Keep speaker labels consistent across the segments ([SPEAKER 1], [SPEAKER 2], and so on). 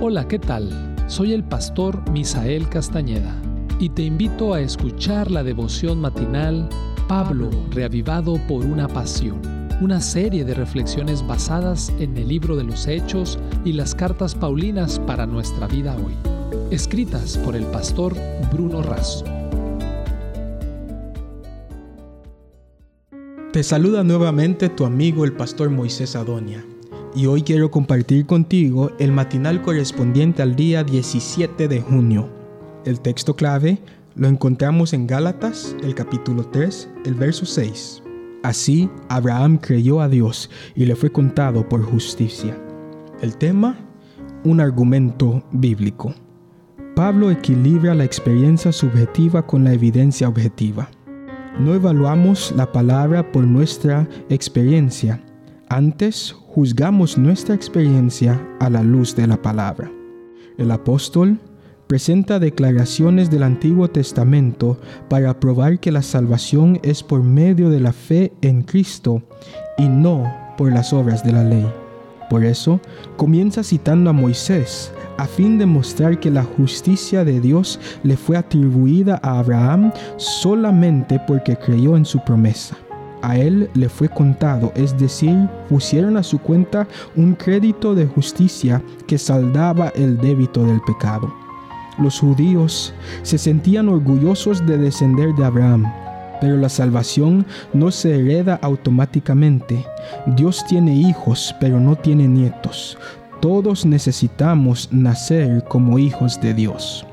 [SPEAKER 1] Hola, ¿qué tal? Soy el pastor Misael Castañeda y te invito a escuchar la devoción matinal Pablo, reavivado por una pasión, una serie de reflexiones basadas en el libro de los Hechos y las cartas Paulinas para nuestra vida hoy, escritas por el pastor Bruno Razo.
[SPEAKER 2] Te saluda nuevamente tu amigo el pastor Moisés Adonia y hoy quiero compartir contigo el matinal correspondiente al día 17 de junio. El texto clave lo encontramos en Gálatas, el capítulo 3, el verso 6. Así Abraham creyó a Dios y le fue contado por justicia. El tema, un argumento bíblico. Pablo equilibra la experiencia subjetiva con la evidencia objetiva. No evaluamos la palabra por nuestra experiencia, antes juzgamos nuestra experiencia a la luz de la palabra. El apóstol presenta declaraciones del Antiguo Testamento para probar que la salvación es por medio de la fe en Cristo y no por las obras de la ley. Por eso, comienza citando a Moisés, a fin de mostrar que la justicia de Dios le fue atribuida a Abraham solamente porque creyó en su promesa a él le fue contado, es decir, pusieron a su cuenta un crédito de justicia que saldaba el débito del pecado. Los judíos se sentían orgullosos de descender de Abraham, pero la salvación no se hereda automáticamente. Dios tiene hijos, pero no tiene nietos. Todos necesitamos nacer como hijos de Dios.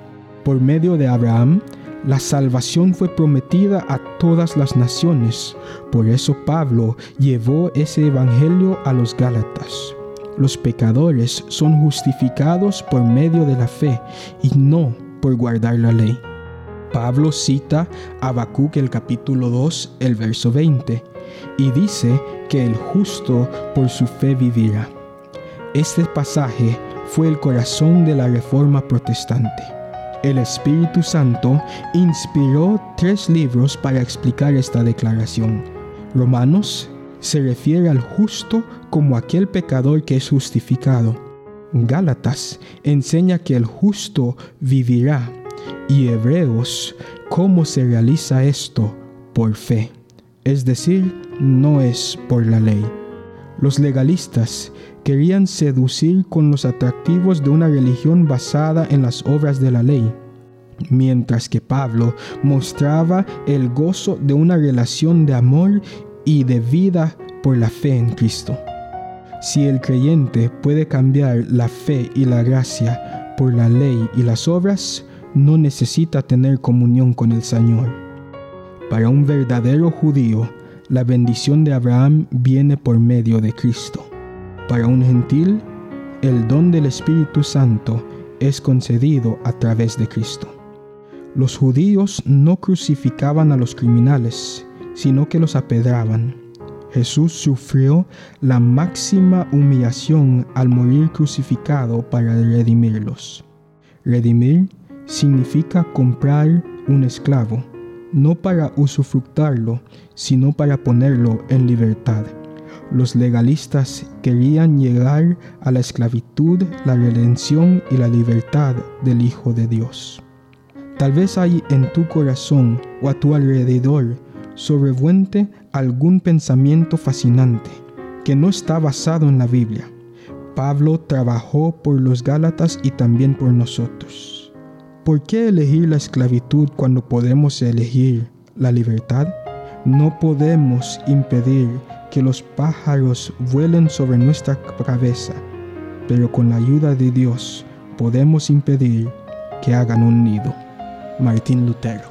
[SPEAKER 2] Por medio de Abraham, la salvación fue prometida a todas las naciones. Por eso Pablo llevó ese evangelio a los Gálatas. Los pecadores son justificados por medio de la fe y no por guardar la ley. Pablo cita a Habacuc el capítulo 2, el verso 20, y dice que el justo por su fe vivirá. Este pasaje fue el corazón de la reforma protestante. El Espíritu Santo inspiró tres libros para explicar esta declaración. Romanos se refiere al justo como aquel pecador que es justificado. Gálatas enseña que el justo vivirá. Y Hebreos, cómo se realiza esto por fe. Es decir, no es por la ley. Los legalistas querían seducir con los atractivos de una religión basada en las obras de la ley, mientras que Pablo mostraba el gozo de una relación de amor y de vida por la fe en Cristo. Si el creyente puede cambiar la fe y la gracia por la ley y las obras, no necesita tener comunión con el Señor. Para un verdadero judío, la bendición de Abraham viene por medio de Cristo. Para un gentil, el don del Espíritu Santo es concedido a través de Cristo. Los judíos no crucificaban a los criminales, sino que los apedraban. Jesús sufrió la máxima humillación al morir crucificado para redimirlos. Redimir significa comprar un esclavo, no para usufructarlo, sino para ponerlo en libertad. Los legalistas querían llegar a la esclavitud, la redención y la libertad del Hijo de Dios. Tal vez hay en tu corazón o a tu alrededor sobrevuente algún pensamiento fascinante que no está basado en la Biblia. Pablo trabajó por los Gálatas y también por nosotros. ¿Por qué elegir la esclavitud cuando podemos elegir la libertad? No podemos impedir que los pájaros vuelen sobre nuestra cabeza, pero con la ayuda de Dios podemos impedir que hagan un nido. Martín Lutero.